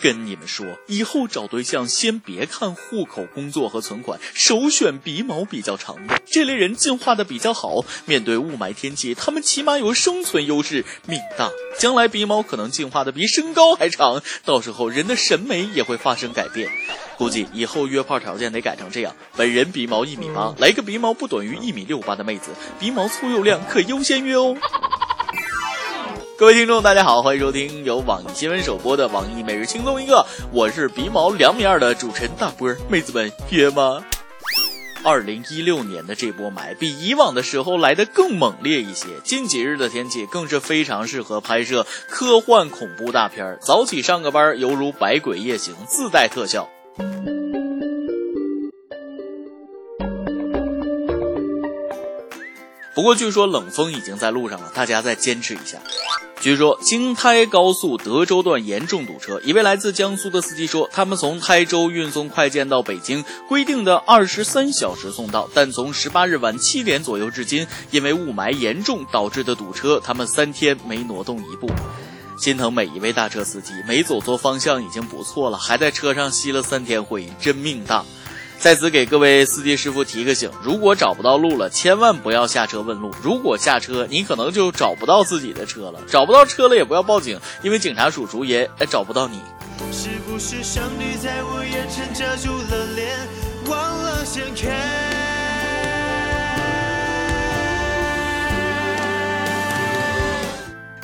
跟你们说，以后找对象先别看户口、工作和存款，首选鼻毛比较长的这类人，进化的比较好。面对雾霾天气，他们起码有生存优势，命大。将来鼻毛可能进化的比身高还长，到时候人的审美也会发生改变。估计以后约炮条件得改成这样：本人鼻毛一米八，来个鼻毛不短于一米六八的妹子，鼻毛粗又亮，可优先约哦。各位听众，大家好，欢迎收听由网易新闻首播的网易每日轻松一个，我是鼻毛两米二的主持人大波，妹子们约吗？二零一六年的这波霾比以往的时候来的更猛烈一些，近几日的天气更是非常适合拍摄科幻恐怖大片，早起上个班犹如百鬼夜行，自带特效。不过据说冷风已经在路上了，大家再坚持一下。据说京台高速德州段严重堵车，一位来自江苏的司机说，他们从台州运送快件到北京，规定的二十三小时送到，但从十八日晚七点左右至今，因为雾霾严重导致的堵车，他们三天没挪动一步。心疼每一位大车司机，没走错方向已经不错了，还在车上吸了三天灰，真命大。在此给各位司机师傅提个醒：如果找不到路了，千万不要下车问路。如果下车，你可能就找不到自己的车了。找不到车了也不要报警，因为警察叔叔也找不到你。是不是上帝在我眼前遮住了脸，忘了掀开？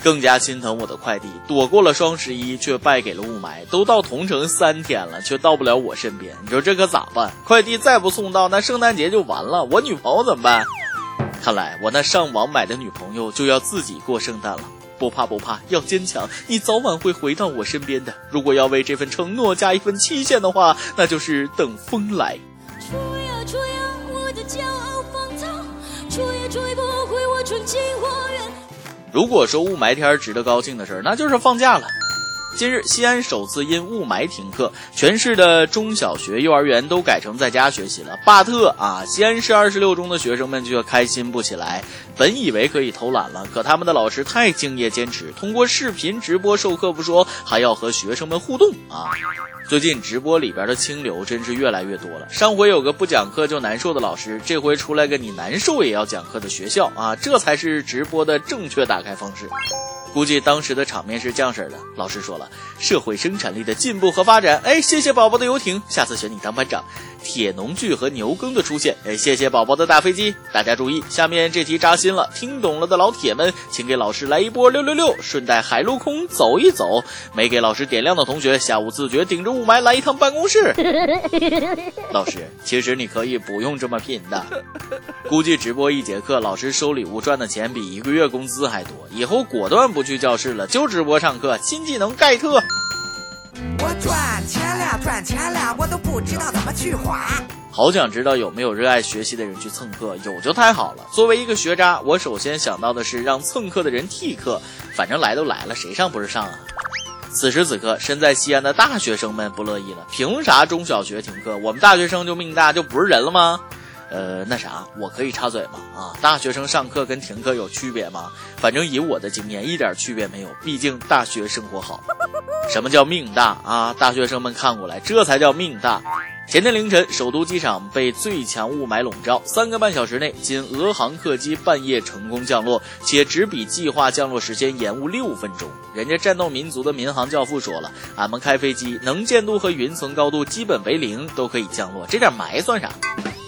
更加心疼我的快递，躲过了双十一，却败给了雾霾。都到同城三天了，却到不了我身边。你说这可咋办？快递再不送到，那圣诞节就完了。我女朋友怎么办？看来我那上网买的女朋友就要自己过圣诞了。不怕不怕，要坚强，你早晚会回到我身边的。如果要为这份承诺加一份期限的话，那就是等风来。吹呀吹呀，我的骄傲放纵，吹也吹不回我纯净花园。如果说雾霾天值得高兴的事儿，那就是放假了。近日，西安首次因雾霾停课，全市的中小学、幼儿园都改成在家学习了。巴特啊，西安市二十六中的学生们却开心不起来。本以为可以偷懒了，可他们的老师太敬业坚持，通过视频直播授课不说，还要和学生们互动啊。最近直播里边的清流真是越来越多了。上回有个不讲课就难受的老师，这回出来个你难受也要讲课的学校啊，这才是直播的正确打开方式。估计当时的场面是这样式的：老师说了，社会生产力的进步和发展，哎，谢谢宝宝的游艇，下次选你当班长。铁农具和牛耕的出现，哎，谢谢宝宝的大飞机。大家注意，下面这题扎心了，听懂了的老铁们，请给老师来一波六六六，顺带海陆空走一走。没给老师点亮的同学，下午自觉顶着雾霾来一趟办公室。老师，其实你可以不用这么拼的。估计直播一节课，老师收礼物赚的钱比一个月工资还多。以后果断不去教室了，就直播上课，新技能盖特。我赚钱了，赚钱了，我都不知道怎么去花。好想知道有没有热爱学习的人去蹭课，有就太好了。作为一个学渣，我首先想到的是让蹭课的人替课，反正来都来了，谁上不是上啊？此时此刻，身在西安的大学生们不乐意了，凭啥中小学停课，我们大学生就命大就不是人了吗？呃，那啥，我可以插嘴吗？啊，大学生上课跟停课有区别吗？反正以我的经验，一点区别没有。毕竟大学生活好。什么叫命大啊？大学生们看过来，这才叫命大。前天凌晨，首都机场被最强雾霾笼罩，三个半小时内，仅俄航客机半夜成功降落，且只比计划降落时间延误六分钟。人家战斗民族的民航教父说了，俺们开飞机能见度和云层高度基本为零都可以降落，这点霾算啥？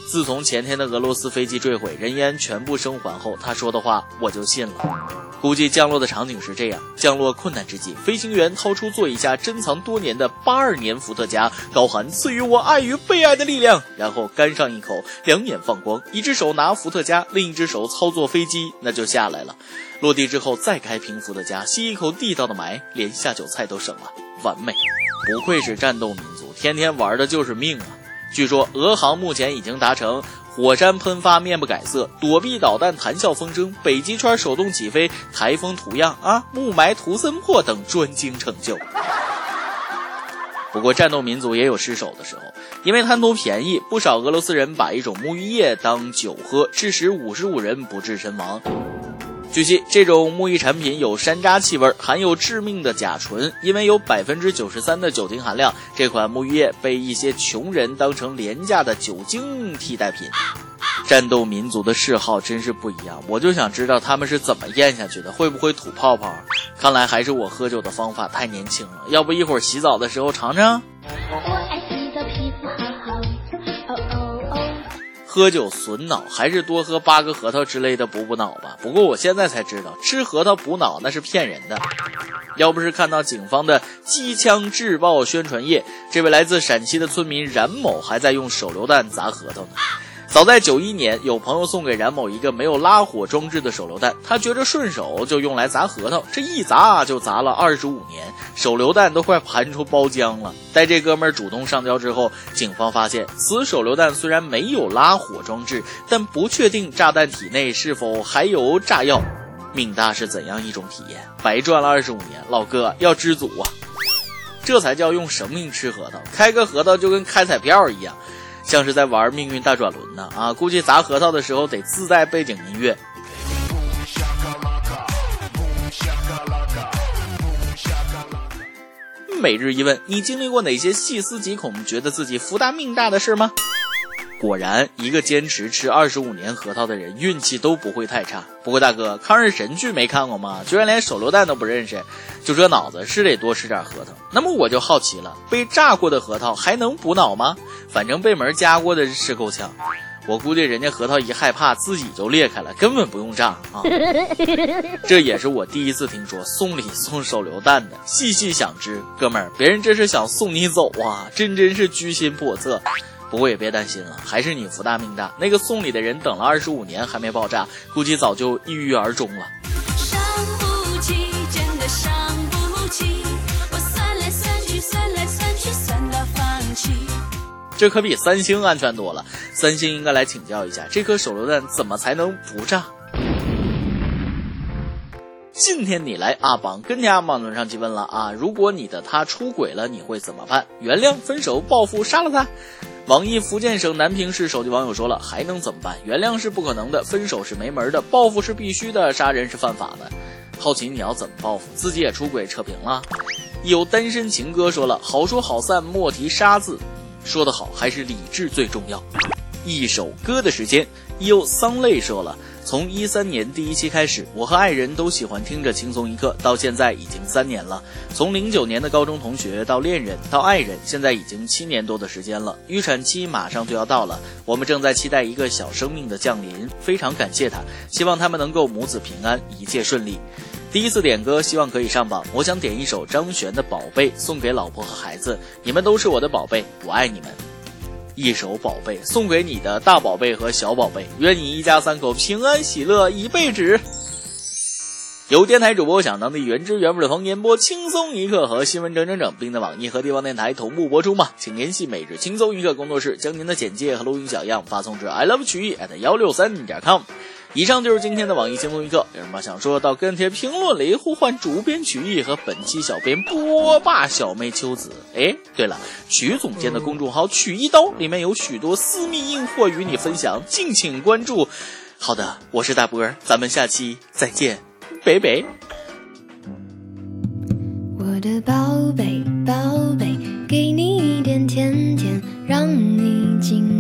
自从前天的俄罗斯飞机坠毁，人烟全部生还后，他说的话我就信了。估计降落的场景是这样：降落困难之际，飞行员掏出座椅下珍藏多年的八二年伏特加，高喊“赐予我爱与被爱的力量”，然后干上一口，两眼放光，一只手拿伏特加，另一只手操作飞机，那就下来了。落地之后再开瓶伏特加，吸一口地道的霾，连下酒菜都省了，完美！不愧是战斗民族，天天玩的就是命啊！据说俄航目前已经达成火山喷发面不改色，躲避导弹谈笑风生，北极圈手动起飞，台风图样啊，雾霾图森破等专精成就。不过战斗民族也有失手的时候，因为贪图便宜，不少俄罗斯人把一种沐浴液当酒喝，致使五十五人不治身亡。据悉，这种沐浴产品有山楂气味，含有致命的甲醇。因为有百分之九十三的酒精含量，这款沐浴液被一些穷人当成廉价的酒精替代品。战斗民族的嗜好真是不一样，我就想知道他们是怎么咽下去的，会不会吐泡泡？看来还是我喝酒的方法太年轻了，要不一会儿洗澡的时候尝尝。喝酒损脑，还是多喝八个核桃之类的补补脑吧。不过我现在才知道，吃核桃补脑那是骗人的。要不是看到警方的机枪制爆宣传页，这位来自陕西的村民冉某还在用手榴弹砸核桃呢。早在九一年，有朋友送给冉某一个没有拉火装置的手榴弹，他觉着顺手就用来砸核桃，这一砸就砸了二十五年，手榴弹都快盘出包浆了。待这哥们儿主动上交之后，警方发现此手榴弹虽然没有拉火装置，但不确定炸弹体内是否还有炸药。命大是怎样一种体验？白赚了二十五年，老哥要知足啊！这才叫用生命吃核桃，开个核桃就跟开彩票一样。像是在玩命运大转轮呢啊！估计砸核桃的时候得自带背景音乐。每日一问：你经历过哪些细思极恐、觉得自己福大命大的事吗？果然，一个坚持吃二十五年核桃的人，运气都不会太差。不过大哥，抗日神剧没看过吗？居然连手榴弹都不认识，就这脑子是得多吃点核桃。那么我就好奇了，被炸过的核桃还能补脑吗？反正被门夹过的是够呛。我估计人家核桃一害怕自己就裂开了，根本不用炸啊。这也是我第一次听说送礼送手榴弹的。细细想之，哥们儿，别人这是想送你走啊，真真是居心叵测。不过也别担心了，还是你福大命大。那个送礼的人等了二十五年还没爆炸，估计早就抑郁而终了。这可比三星安全多了。三星应该来请教一下，这颗手榴弹怎么才能不炸？今天你来阿榜跟家网络上提问了啊！如果你的他出轨了，你会怎么办？原谅、分手、报复、杀了他？网易福建省南平市手机网友说了，还能怎么办？原谅是不可能的，分手是没门的，报复是必须的，杀人是犯法的。好奇你要怎么报复？自己也出轨扯平了？有单身情歌说了，好说好散，莫提杀字。说得好，还是理智最重要。一首歌的时间，有桑泪说了。从一三年第一期开始，我和爱人都喜欢听着轻松一刻，到现在已经三年了。从零九年的高中同学到恋人到爱人，现在已经七年多的时间了。预产期马上就要到了，我们正在期待一个小生命的降临，非常感谢他，希望他们能够母子平安，一切顺利。第一次点歌，希望可以上榜。我想点一首张悬的《宝贝》，送给老婆和孩子，你们都是我的宝贝，我爱你们。一首宝贝送给你的大宝贝和小宝贝，愿你一家三口平安喜乐一辈子。由电台主播想当地原汁原味的方言播轻松一刻和新闻整整整，并在网易和地方电台同步播出吗？请联系每日轻松一刻工作室，将您的简介和录音小样发送至 i love 曲艺 at 幺六三点 com。以上就是今天的网易轻松一刻，有什么想说到跟帖评论里呼唤主编曲艺和本期小编波霸小妹秋子。哎，对了，曲总监的公众号曲一刀里面有许多私密硬货与你分享，敬请关注。好的，我是大波儿，咱们下期再见，拜拜。我的宝贝宝贝，给你一点甜甜，让你今。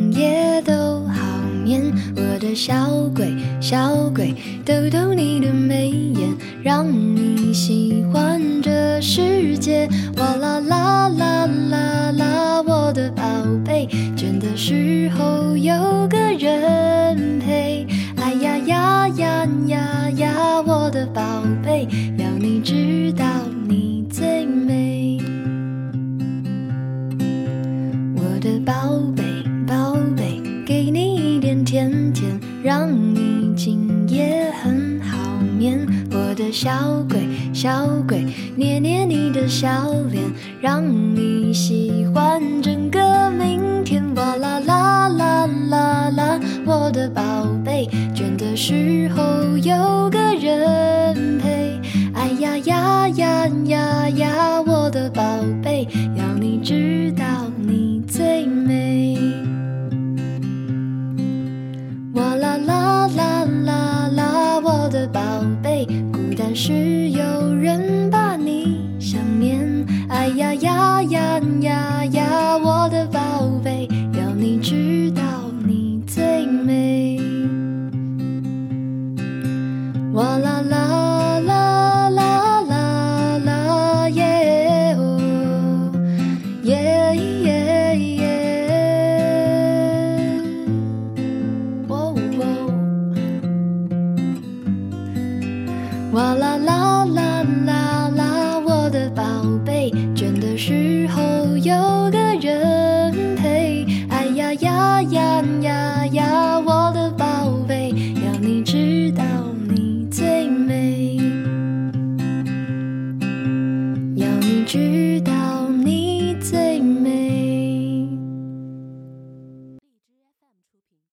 小鬼，小鬼，逗逗你的眉眼，让你喜欢这世界。哇啦啦啦啦啦，我的宝贝，倦的时候有个人陪。哎呀呀呀呀呀，我的宝贝，要你知让你喜欢整个明天。哇啦啦啦啦啦，我的宝贝，倦的时候有个人陪。哎呀呀呀呀呀，我的宝贝，要你知道你最美。哇啦啦啦啦啦，我的宝贝。孤单时有个人陪。哎呀呀呀